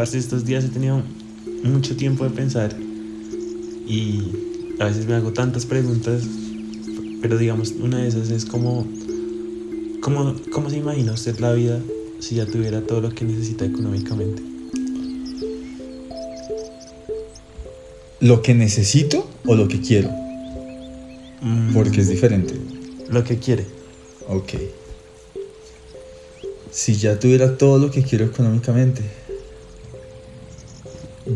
Parce, estos días he tenido mucho tiempo de pensar y a veces me hago tantas preguntas, pero digamos, una de esas es como, ¿cómo, cómo se imagina usted la vida si ya tuviera todo lo que necesita económicamente? ¿Lo que necesito o lo que quiero? Mm, Porque es diferente. Lo que quiere. Ok. Si ya tuviera todo lo que quiero económicamente,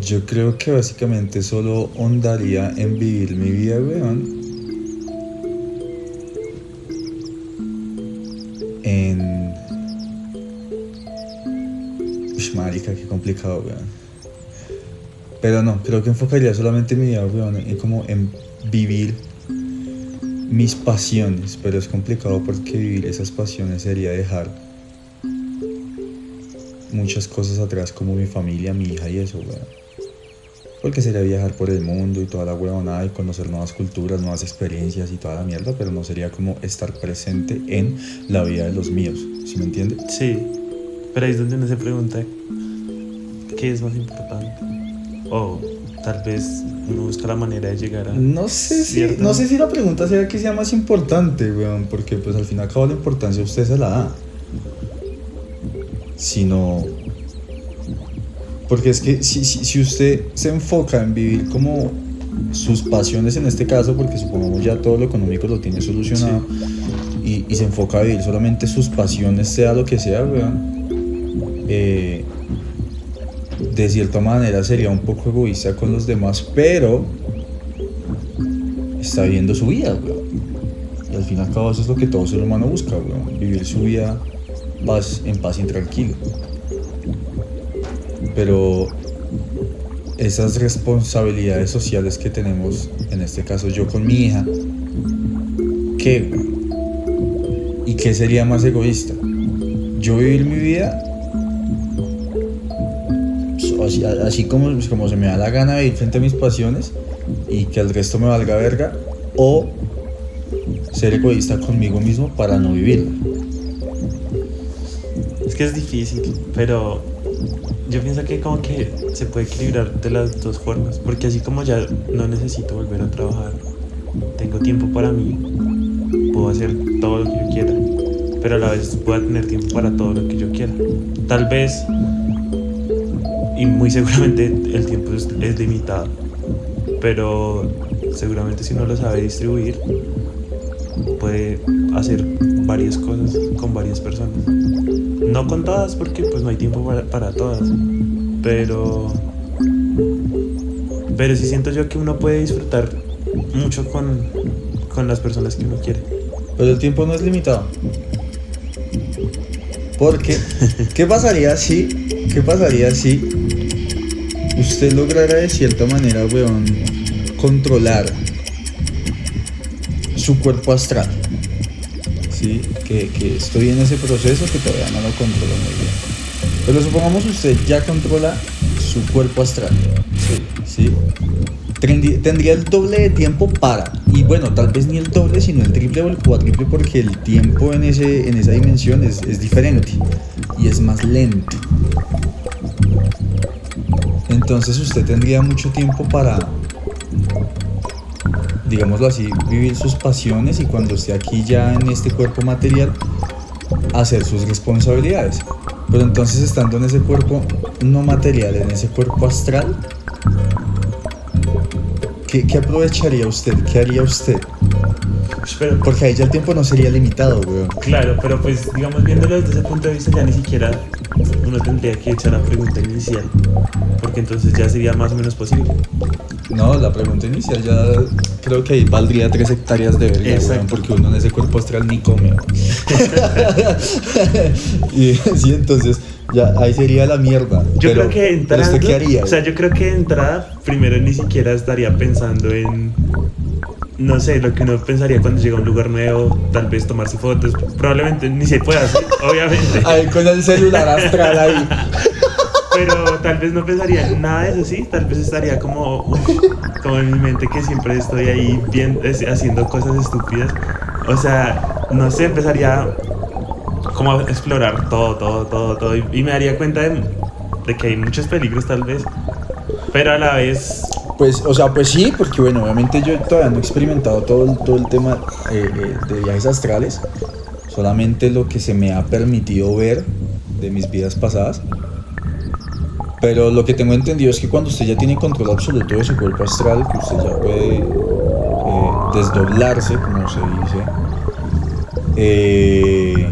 yo creo que básicamente solo ondaría en vivir mi vida, weón. En. Ush, marica, qué complicado, weón. Pero no, creo que enfocaría solamente mi vida, weón, en como en vivir mis pasiones, pero es complicado porque vivir esas pasiones sería dejar muchas cosas atrás como mi familia, mi hija y eso, weón. Porque sería viajar por el mundo y toda la huevonada y conocer nuevas culturas, nuevas experiencias y toda la mierda, pero no sería como estar presente en la vida de los míos, ¿sí me entiende? Sí, pero ahí es donde uno se pregunta qué es más importante. O tal vez uno busca la manera de llegar a... No sé si, no sé si la pregunta sea que sea más importante, weón, porque pues al fin y al cabo la importancia usted se la da. Sino... Porque es que si, si, si usted se enfoca en vivir como sus pasiones en este caso, porque supongamos ya todo lo económico lo tiene solucionado, y, y se enfoca a vivir solamente sus pasiones, sea lo que sea, weón, eh, de cierta manera sería un poco egoísta con los demás, pero está viviendo su vida, weón. Y al fin y al cabo eso es lo que todo ser humano busca, weón. Vivir su vida paz, en paz y tranquilo. Pero esas responsabilidades sociales que tenemos, en este caso yo con mi hija, ¿qué? ¿Y qué sería más egoísta? ¿Yo vivir mi vida así, así como, pues, como se me da la gana de ir frente a mis pasiones y que el resto me valga verga? ¿O ser egoísta conmigo mismo para no vivirla? Es que es difícil, pero yo pienso que como que se puede equilibrar de las dos formas, porque así como ya no necesito volver a trabajar, tengo tiempo para mí, puedo hacer todo lo que yo quiera, pero a la vez puedo tener tiempo para todo lo que yo quiera. Tal vez, y muy seguramente el tiempo es, es limitado, pero seguramente si uno lo sabe distribuir, puede hacer varias cosas con varias personas. No con todas, porque pues no hay tiempo para, todas. Pero. Pero sí siento yo que uno puede disfrutar mucho con, con las personas que uno quiere. Pero el tiempo no es limitado. Porque, ¿qué pasaría si, qué pasaría si usted lograra de cierta manera, weón, controlar su cuerpo astral? Sí, que, que estoy en ese proceso que todavía no lo controlo muy bien. Pero supongamos usted ya controla su cuerpo astral. Sí, sí. Tendría el doble de tiempo para, y bueno, tal vez ni el doble, sino el triple o el cuádruple, porque el tiempo en, ese, en esa dimensión es, es diferente y es más lento. Entonces usted tendría mucho tiempo para, digámoslo así, vivir sus pasiones y cuando esté aquí ya en este cuerpo material, hacer sus responsabilidades. Pero entonces estando en ese cuerpo no material, en ese cuerpo astral, ¿qué, qué aprovecharía usted? ¿Qué haría usted? Pero, Porque ahí ya el tiempo no sería limitado, weón. claro, pero pues digamos viéndolo desde ese punto de vista ya ni siquiera uno tendría que echar la pregunta inicial. Porque entonces ya sería más o menos posible. No, la pregunta inicial ya creo que ahí valdría tres hectáreas de verga, weón, porque uno en ese cuerpo astral ni come. y sí, entonces ya ahí sería la mierda. Yo Pero- creo que pero entrando, ¿Usted qué haría? o sea, yo creo que de entrada primero ni siquiera estaría pensando en no sé, lo que uno pensaría cuando llega a un lugar nuevo, tal vez tomarse fotos, probablemente ni se pueda hacer, obviamente, Ahí con el celular astral ahí. pero tal vez no pensaría en nada de eso, sí, tal vez estaría como, como en mi mente que siempre estoy ahí bien, es- haciendo cosas estúpidas, o sea, no sé, empezaría como a explorar todo, todo, todo, todo, y, y me daría cuenta de de que hay muchos peligros tal vez, pero a la vez... Pues, o sea, pues sí, porque bueno, obviamente yo todavía no he experimentado todo el, todo el tema eh, eh, de viajes astrales, solamente lo que se me ha permitido ver de mis vidas pasadas. Pero lo que tengo entendido es que cuando usted ya tiene control absoluto de su cuerpo astral, que usted ya puede eh, desdoblarse, como se dice, eh,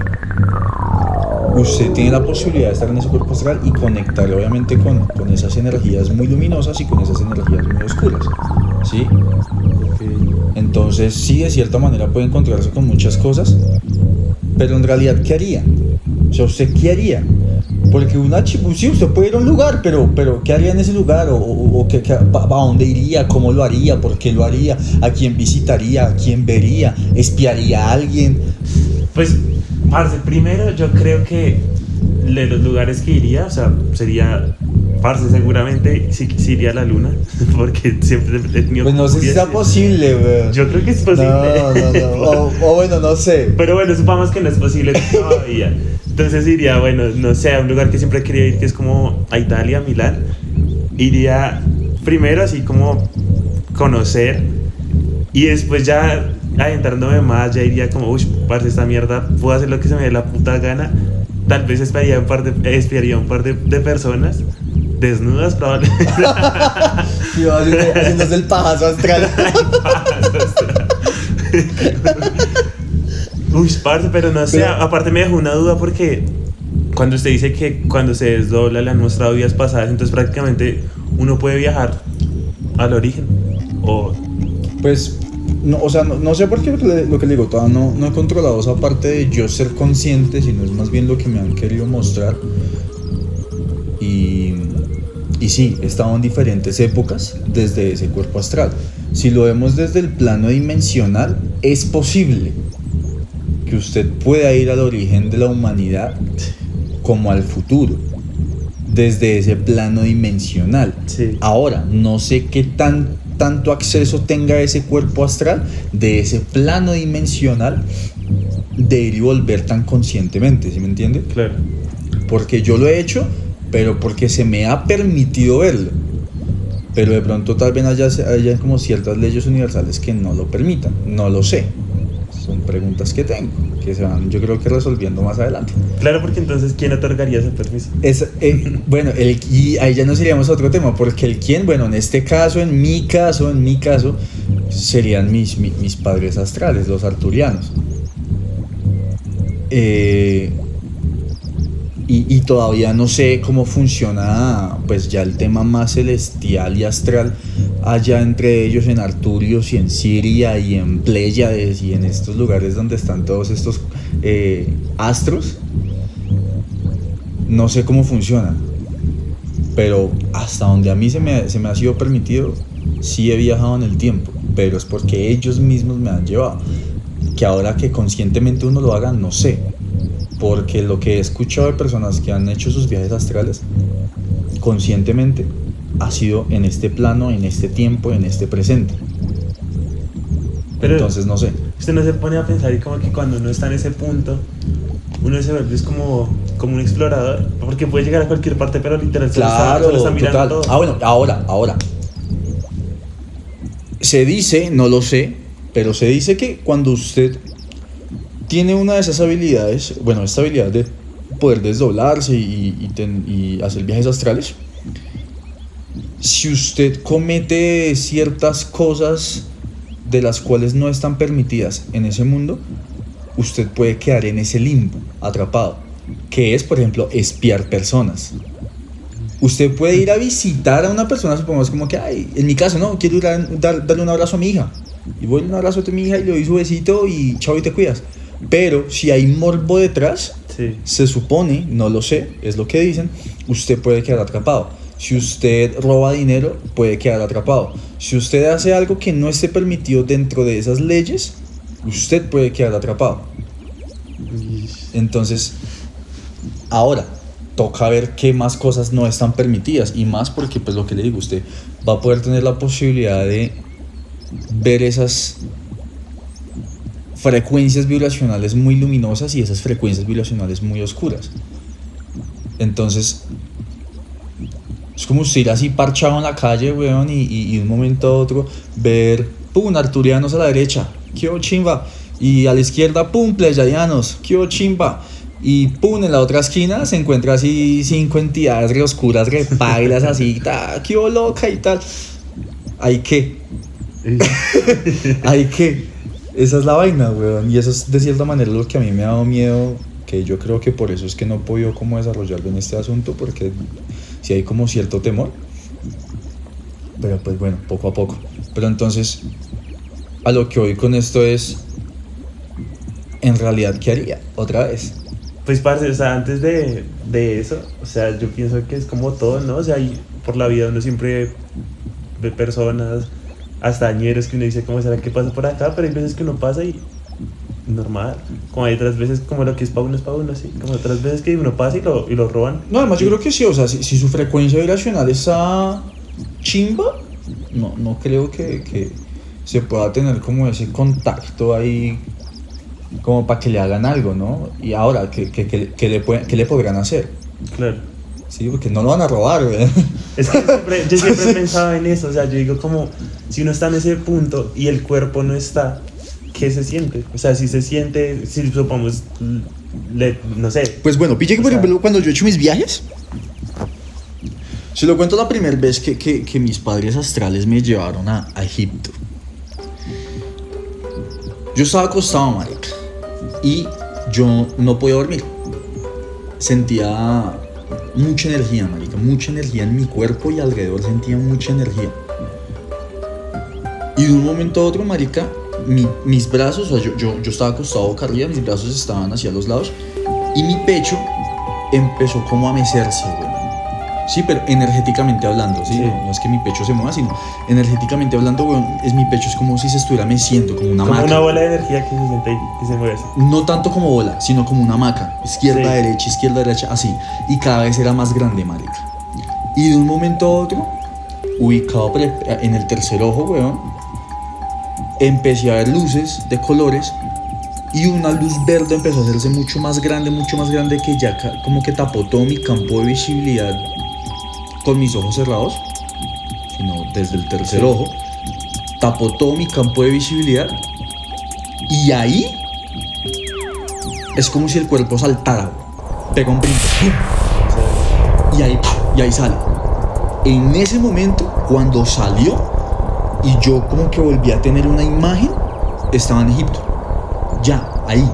usted tiene la posibilidad de estar en ese cuerpo astral y conectarle obviamente con, con esas energías muy luminosas y con esas energías muy oscuras. ¿Sí? Entonces sí, de cierta manera puede encontrarse con muchas cosas, pero en realidad, ¿qué haría? O sea, ¿usted qué haría? Porque una sí, usted puede ir a un lugar, pero, pero ¿qué haría en ese lugar? ¿O, o, qué, a, dónde iría? ¿Cómo lo haría? ¿Por qué lo haría? ¿A quién visitaría? ¿A quién vería? ¿Espiaría a alguien? Pues, parce, primero yo creo que de los lugares que iría, o sea, sería Parce, seguramente sí, iría a la luna, porque siempre he tenido... Pues no sé si sea posible, weón. Yo creo que es posible. No, no, no. o, bueno, no sé. Pero bueno, supongamos que no es posible todavía. Entonces iría, bueno, no sé, a un lugar que siempre querido ir, que es como a Italia, Milán. Iría primero así como conocer y después ya adentrándome más, ya iría como, uy, parce, esta mierda, puedo hacer lo que se me dé la puta gana. Tal vez esperaría un par de, esperaría un par de, de personas desnudas probablemente. Y haciéndose el pajazo astral. Uy, parce, pero no sé, aparte me dejó una duda porque cuando usted dice que cuando se desdobla le han mostrado días pasadas, entonces prácticamente uno puede viajar al origen. O... Pues, no, o sea, no, sé por qué lo que le digo, todavía no, no he controlado esa parte de yo ser consciente, sino es más bien lo que me han querido mostrar. Y y sí, he estado en diferentes épocas desde ese cuerpo astral. Si lo vemos desde el plano dimensional, es posible que usted pueda ir al origen de la humanidad como al futuro, desde ese plano dimensional. Ahora, no sé qué tan, tanto acceso tenga ese cuerpo astral de ese plano dimensional de ir y volver tan conscientemente, ¿sí me entiende? Claro. Porque yo lo he hecho pero porque se me ha permitido verlo. Pero de pronto tal vez haya, haya como ciertas leyes universales que no lo permitan, no lo sé. Son preguntas que tengo, que se van yo creo que resolviendo más adelante. Claro, porque entonces, ¿quién otorgaría ese permiso? Es, eh, bueno, el, y ahí ya nos iríamos a otro tema, porque el quién, bueno, en este caso, en mi caso, en mi caso, serían mis, mis, mis padres astrales, los arturianos. Eh, y, todavía no sé cómo funciona pues ya el tema más celestial y astral allá entre ellos en Arturios y en Siria y en Pléyades y en estos lugares donde están todos estos eh, astros. No sé cómo funciona, pero hasta donde a mí se me, se me ha sido permitido, sí he viajado en el tiempo, pero es porque ellos mismos me han llevado. Que ahora que conscientemente uno lo haga, no sé porque lo que he escuchado de personas que han hecho sus viajes astrales conscientemente ha sido en este plano, en este tiempo, en este presente. Pero Entonces no sé. Usted no se pone a pensar y como que cuando uno está en ese punto, uno se vuelve como, como un explorador, porque puede llegar a cualquier parte, pero literal claro, solo está, mirando todo. Ah, bueno, ahora, ahora. Se dice, no lo sé, pero se dice que cuando usted tiene una de esas habilidades, bueno, esta habilidad de poder desdoblarse y, hacer viajes astrales. Si usted comete ciertas cosas de las cuales no están permitidas en ese mundo, usted puede quedar en ese limbo, atrapado, que es, por ejemplo, espiar personas. Usted puede ir a visitar a una persona, supongamos como que, ay, en mi caso, no, quiero a darle un abrazo a mi hija. Y voy a un abrazo a mi hija y le doy su besito y chao y te cuidas. Pero si hay morbo detrás, se supone, no lo sé, es lo que dicen, usted puede quedar atrapado. Si usted roba dinero, puede quedar atrapado. Si usted hace algo que no esté permitido dentro de esas leyes, usted puede quedar atrapado. Entonces, ahora, toca ver qué más cosas no están permitidas. Y más porque, pues lo que le digo, usted va a poder tener la posibilidad de ver esas frecuencias vibracionales muy luminosas y esas frecuencias vibracionales muy oscuras. Entonces, Es como usted ir así parchado en la calle, weón, y, y, un momento a otro ver, pum, arturianos a la derecha, qué chimba. Y a la izquierda, pum, pleyadianos, qué chimba. Y pum, en la otra esquina se encuentra así cinco entidades re oscuras, re pailas, así, ta, qué loca y tal. ¿Hay qué? ¿Hay qué? Esa es la vaina, weón. Y eso es de cierta manera lo que a mí me ha dado miedo, que yo creo que por eso es que no he podido como desarrollarlo en este asunto, porque si hay como cierto temor. Pero pues bueno, poco a poco. Pero entonces, a lo que voy con esto es, en realidad, ¿qué haría? Otra vez. Pues, parce, o sea, antes de, de eso, o sea, yo pienso que es como todo, ¿no? O sea, y por la vida uno siempre ve personas, hasta añeros que uno dice, ¿cómo será que pasa por acá? Pero hay veces que uno pasa y normal. Como hay otras veces, como lo que es para uno es para uno, sí. Como otras veces que uno pasa y lo, y lo roban. No, además yo creo que sí, o sea, si, si su frecuencia vibracional está chimba, no, no creo que, que se pueda tener como ese contacto ahí como para que le hagan algo, ¿no? Y ahora, ¿qué, qué, qué- qué le, pueden- qué le podrán hacer? Claro. Sí, porque no lo van a robar, güey. Es que siempre- yo siempre he pensado en eso, o sea, yo digo como, si uno está en ese punto y el cuerpo no está, ¿qué se siente? O sea, si se siente, si supongamos, le- no sé, Pues bueno, pille que por ejemplo cuando yo he hecho mis viajes, se lo cuento la primera vez que, que, que mis padres astrales me llevaron a, a Egipto. Yo estaba acostado, marica, y yo no podía dormir. Sentía mucha energía, marica, mucha energía en mi cuerpo y alrededor sentía mucha energía. Y de un momento a otro, marica, mi- mis brazos, o sea, yo, yo, yo estaba acostado boca arriba, mis brazos estaban hacia los lados y mi pecho empezó como a mecerse, güey. Sí, pero energéticamente hablando, ¿sí? Sí. No, no es que mi pecho se mueva, sino energéticamente hablando, güey, es mi pecho es como si se estuviera meciendo, como una como maca. una bola de energía que se siente ahí, que se mueve así. No tanto como bola, sino como una maca. Izquierda, Sí. derecha, izquierda, derecha, así. Y cada vez era más grande, marica. Y de un momento a otro, ubicado en el tercer ojo, weón, empecé a ver luces de colores y una luz verde empezó a hacerse mucho más grande, mucho más grande que ya como que tapó todo mi campo de visibilidad con mis ojos cerrados, sino desde el tercer Sí. ojo, tapó todo mi campo de visibilidad y ahí es como si el cuerpo saltara, pega un brinco y ahí, y ahí sale. En ese momento, cuando salió y yo como que volví a tener una imagen, estaba en Egipto. Ya, ahí.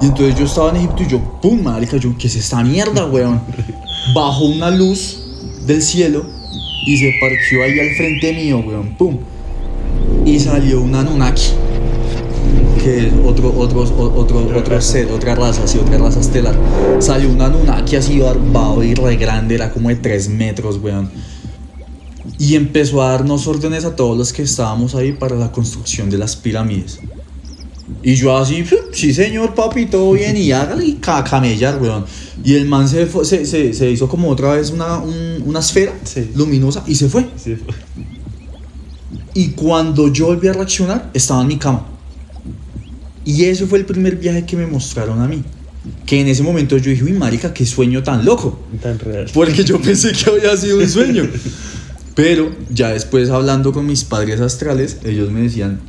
Y entonces yo estaba en Egipto y yo, pum, marica, yo, ¿qué es esta mierda, weón? Bajó una luz del cielo y se parqueó ahí al frente mío, weón, pum. Y salió un Anunnaki que es otro, otro, otro, Otra otro raza. ser, otra raza, sí, otra raza estelar. Salió un Anunnaki así barbado y re grande, era como de 3 metros, weón. Y empezó a darnos órdenes a todos los que estábamos ahí para la construcción de las pirámides. Y yo así, sí señor papi, todo bien, y hágale y ca- camellar, weón. Y el man se, fue- se, se, se hizo como otra vez una, un- una esfera Sí. luminosa y se fue. sí. Y cuando yo volví a reaccionar, estaba en mi cama. Y eso fue el primer viaje que me mostraron a mí. Que en ese momento yo dije, uy, marica, qué sueño tan loco. tan real. Porque yo pensé que había sido un sueño. Pero ya después hablando con mis padres astrales, ellos me decían,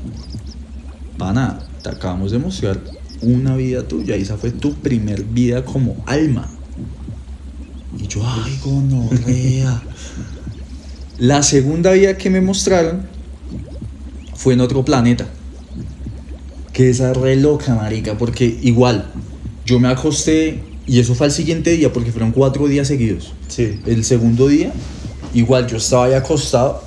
pana, te acabamos de mostrar una vida tuya y esa fue tu primer vida como alma. Y yo, ay, gonorrea. La segunda vida que me mostraron fue en otro planeta. Que esa re loca, marica, porque igual, yo me acosté y eso fue al siguiente día porque fueron cuatro días seguidos. Sí. El segundo día, igual yo estaba ahí acostado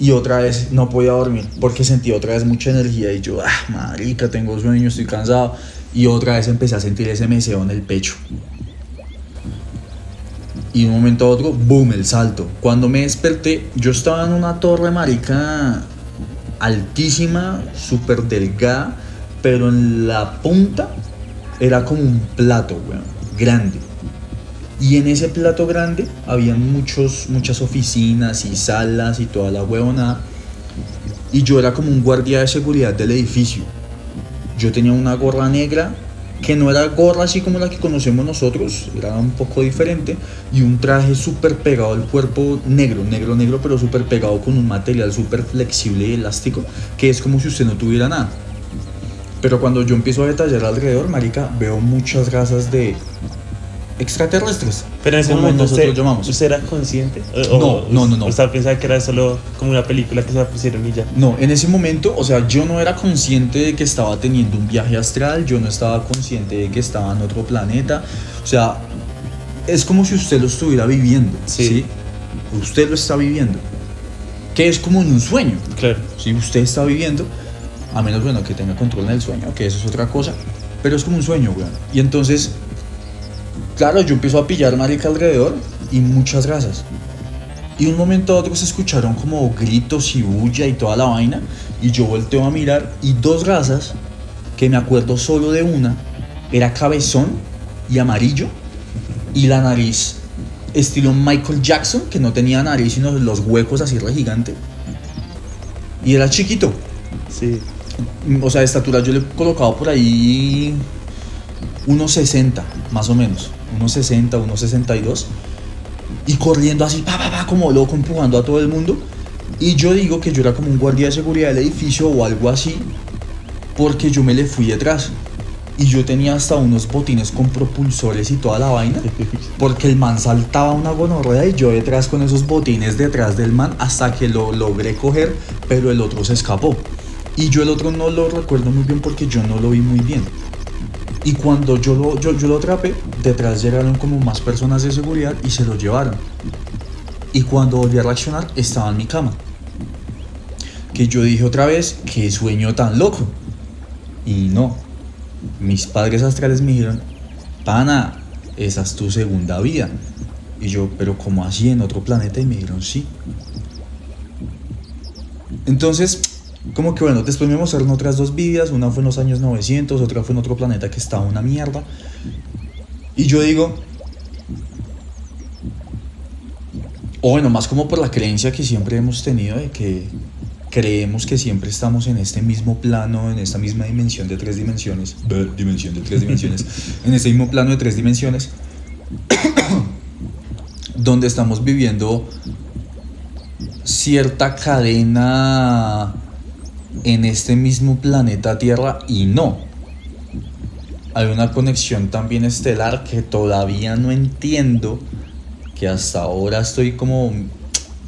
y otra vez no podía dormir porque sentí otra vez mucha energía y yo, ah, marica, tengo sueño, estoy cansado. Y otra vez empecé a sentir ese meseo en el pecho. Y de un momento a otro, boom, el salto. Cuando me desperté, yo estaba en una torre marica altísima, súper delgada, pero en la punta era como un plato, weón, grande. Y en ese plato grande habían muchos, muchas oficinas y salas y toda la huevona. Y yo era como un guardia de seguridad del edificio. Yo tenía una gorra negra que no era gorra así como la que conocemos nosotros, era un poco diferente, y un traje súper pegado al cuerpo negro, negro, negro, pero súper pegado con un material súper flexible y elástico, que es como si usted no tuviera nada. Pero cuando yo empiezo a detallar alrededor, marica, veo muchas razas de extraterrestres. Pero en ese momento nosotros usted, llamamos. ¿usted era consciente? No, no, no, no. O sea, pensaba que era solo como una película que se la pusieron y ya. No, en ese momento, o sea, yo no era consciente de que estaba teniendo un viaje astral, yo no estaba consciente de que estaba en otro planeta. O sea, es como si usted lo estuviera viviendo, ¿sí? Sí. Usted lo está viviendo. Que es como en un sueño. Claro. Si usted está viviendo, a menos bueno que tenga control en el sueño, que eso es otra cosa, pero es como un sueño, weón. Y entonces, claro, yo empiezo a pillar marica alrededor y muchas razas. Y un momento a otro se escucharon como gritos y bulla y toda la vaina. Y yo volteo a mirar y dos razas, que me acuerdo solo de una, era cabezón y amarillo. Y la nariz estilo Michael Jackson, que no tenía nariz, sino los huecos así re gigante. Y era chiquito. Sí. O sea, de estatura yo le he colocado por ahí unos 60, más o menos. Unos 60, unos 62. Y corriendo así, pa, pa, pa, como loco, empujando a todo el mundo. Y yo digo que yo era como un guardia de seguridad del edificio o algo así, porque yo me le fui detrás. Y yo tenía hasta unos botines con propulsores y toda la vaina, porque el man saltaba una gonorrea y yo detrás con esos botines detrás del man hasta que lo logré coger, pero el otro se escapó. Y yo el otro no lo recuerdo muy bien porque yo no lo vi muy bien. Y cuando yo lo, yo, yo lo atrapé, detrás llegaron como más personas de seguridad y se lo llevaron. Y cuando volví a reaccionar, estaba en mi cama. Que yo dije otra vez, qué sueño tan loco. Y no, mis padres astrales me dijeron, pana, esa es tu segunda vida. Y yo, pero ¿cómo así en otro planeta? Y me dijeron, sí. Entonces, como que bueno, después me mostraron otras dos vidas, una fue en los años 900, otra fue en otro planeta que estaba una mierda. Y yo digo, o bueno, más como por la creencia que siempre hemos tenido de que creemos que siempre estamos en este mismo plano, en esta misma dimensión de tres dimensiones, dimensión de tres dimensiones, en este mismo plano de tres dimensiones, donde estamos viviendo cierta cadena en este mismo planeta Tierra y no. Hay una conexión también estelar que todavía no entiendo, que hasta ahora estoy como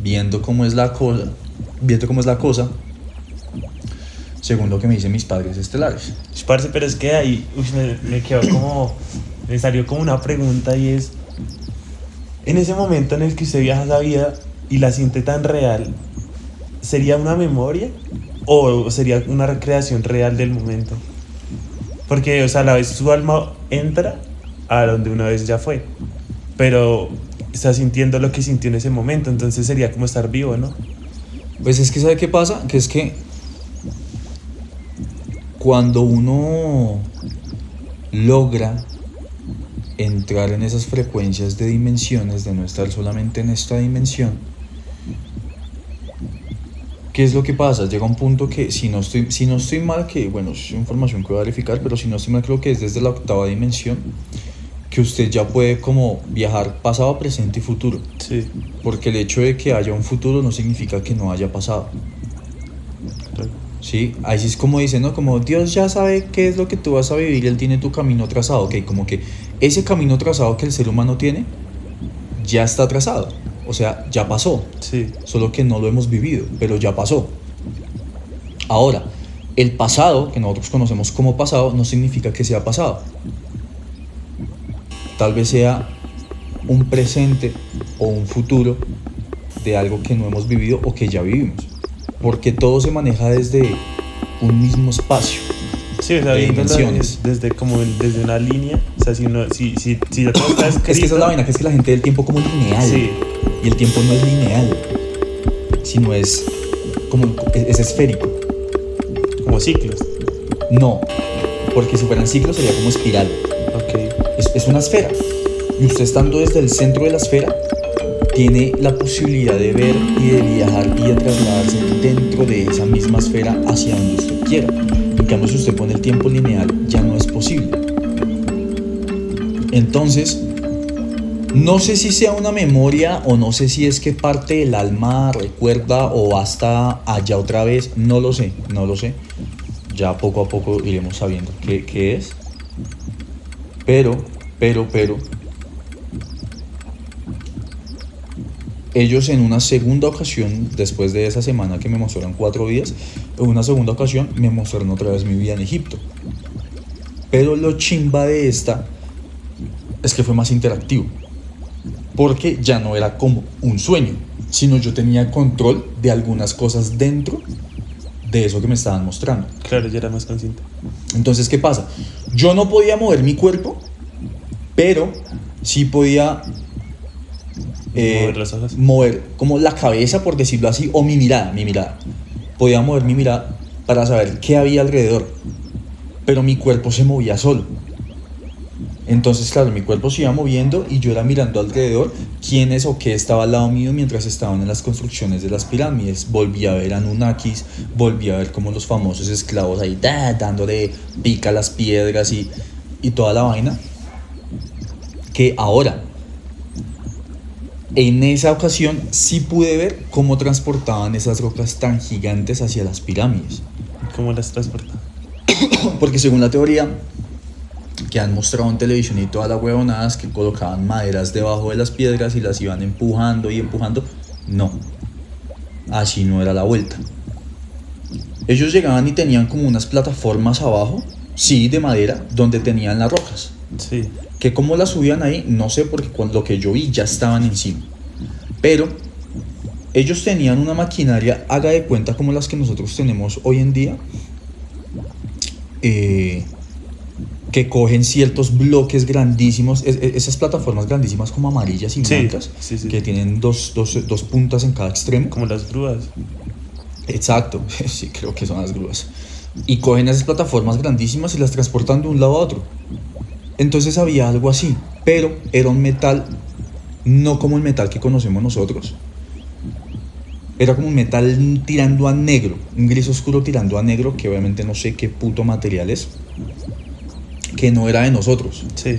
viendo cómo es la cosa, viendo cómo es la cosa, según lo que me dicen mis padres estelares. Parce, pero es que ahí me, me quedó como. Me salió como una pregunta y es. En ese momento en el que usted viaja esa vida y la siente tan real, ¿sería una memoria o sería una recreación real del momento? Porque, o sea, a la vez su alma entra a donde una vez ya fue, pero está sintiendo lo que sintió en ese momento, entonces sería como estar vivo, ¿no? Pues es que, ¿sabe qué pasa? Que es que cuando uno logra entrar en esas frecuencias de dimensiones, de no estar solamente en esta dimensión, ¿qué es lo que pasa? Llega un punto que si no estoy, si no estoy mal, que bueno, es información que voy a verificar, pero si no estoy mal, creo que es desde la octava dimensión, que usted ya puede como viajar pasado, presente y futuro. Sí. Porque el hecho de que haya un futuro no significa que no haya pasado. Sí, ahí sí es como dicen, ¿no? Como Dios ya sabe qué es lo que tú vas a vivir, Él tiene tu camino trazado, ok, como que ese camino trazado que el ser humano tiene ya está trazado, o sea, ya pasó, Sí. solo que no lo hemos vivido, pero ya pasó. Ahora, el pasado, que nosotros conocemos como pasado, no significa que sea pasado. Tal vez sea un presente o un futuro de algo que no hemos vivido o que ya vivimos. Porque todo se maneja desde un mismo espacio. Sí, o sea, de dimensiones. desde, desde como desde una línea, o sea, si uno, si, si, si ya todo está Es que esa es escrito- la vaina, que es que la gente del tiempo como lineal. Sí, Y el tiempo no es lineal, sino es como es esférico. como ciclos. No, porque si fueran ciclos sería como espiral. Ok. Es, es una esfera. Y usted estando desde el centro de la esfera, tiene la posibilidad de ver y de viajar y de trasladarse dentro de esa misma esfera hacia donde usted quiera. En cambio, si usted pone el tiempo lineal, ya no es posible. Entonces, no sé si sea una memoria o no sé si es que parte del alma recuerda o hasta allá otra vez, no lo sé, no lo sé. Ya poco a poco iremos sabiendo qué, qué es. Pero, pero, pero, ellos en una segunda ocasión, después de esa semana que me mostraron cuatro días, en una segunda ocasión me mostraron otra vez mi vida en Egipto. Pero lo chimba de esta es que fue más interactivo. Porque ya no era como un sueño, sino yo tenía control de algunas cosas dentro de eso que me estaban mostrando. Claro, ya era más consciente. Entonces, ¿qué pasa? Yo no podía mover mi cuerpo, pero sí podía eh, Mover las hojas. mover como la cabeza, por decirlo así, o mi mirada, mi mirada. Podía mover mi mirada para saber qué había alrededor, pero mi cuerpo se movía solo. Entonces, claro, mi cuerpo se iba moviendo y yo era mirando alrededor quiénes o qué estaba al lado mío mientras estaban en las construcciones de las pirámides. Volví a ver Anunnakis, volví a ver como los famosos esclavos ahí da, dándole pica a las piedras y, y toda la vaina. Que ahora, en esa ocasión sí pude ver cómo transportaban esas rocas tan gigantes hacia las pirámides. ¿Cómo las transporta? Porque según la teoría que han mostrado en televisión y todas las huevonadas que colocaban maderas debajo de las piedras y las iban empujando y empujando, no. Así no era la vuelta. Ellos llegaban y tenían como unas plataformas abajo, sí, de madera, donde tenían las rocas. Sí. Que como las subían ahí, no sé, porque cuando lo que yo vi ya estaban encima. Pero ellos tenían una maquinaria, haga de cuenta como las que nosotros tenemos hoy en día, eh, que cogen ciertos bloques grandísimos, es- es- esas plataformas grandísimas como amarillas y Sí, blancas, sí, sí, que tienen dos, dos, dos puntas en cada extremo. Como las grúas. Exacto, sí, creo que son las grúas. Y cogen esas plataformas grandísimas y las transportan de un lado a otro. Entonces había algo así, pero era un metal no como el metal que conocemos nosotros. Era como un metal tirando a negro, un gris oscuro tirando a negro, que obviamente no sé qué puto material es, que no era de nosotros, Sí.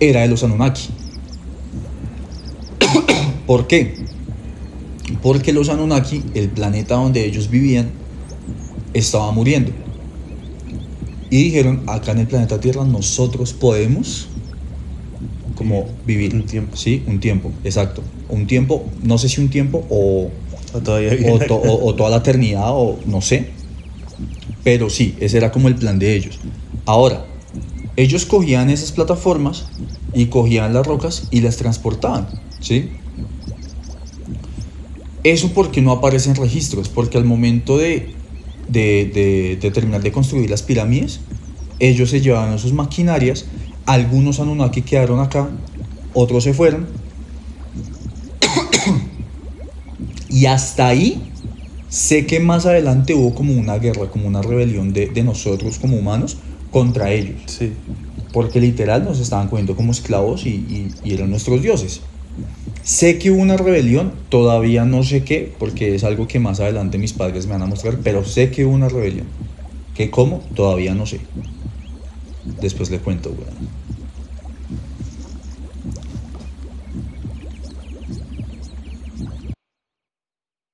era de los Anunnaki. ¿Por qué? Porque los Anunnaki, el planeta donde ellos vivían, estaba muriendo. Y dijeron, acá en el planeta Tierra nosotros podemos como vivir. Un tiempo. Sí, un tiempo, exacto. Un tiempo, no sé si un tiempo o, O todavía o, viene to- o- o toda la eternidad o no sé. Pero sí, ese era como el plan de ellos. Ahora, ellos cogían esas plataformas y cogían las rocas y las transportaban, ¿sí? Eso porque no aparecen registros, porque al momento de, de, de- terminar de construir las pirámides, ellos se llevaban sus maquinarias, algunos Anunnaki quedaron acá, otros se fueron, y hasta ahí sé que más adelante hubo como una guerra, como una rebelión de, de nosotros como humanos contra ellos. Sí. Porque literal nos estaban cogiendo como esclavos y, y- y eran nuestros dioses. Sé que hubo una rebelión, todavía no sé qué, porque es algo que más adelante mis padres me van a mostrar, pero sé que hubo una rebelión. ¿Qué cómo? Todavía no sé. Después le cuento, weón.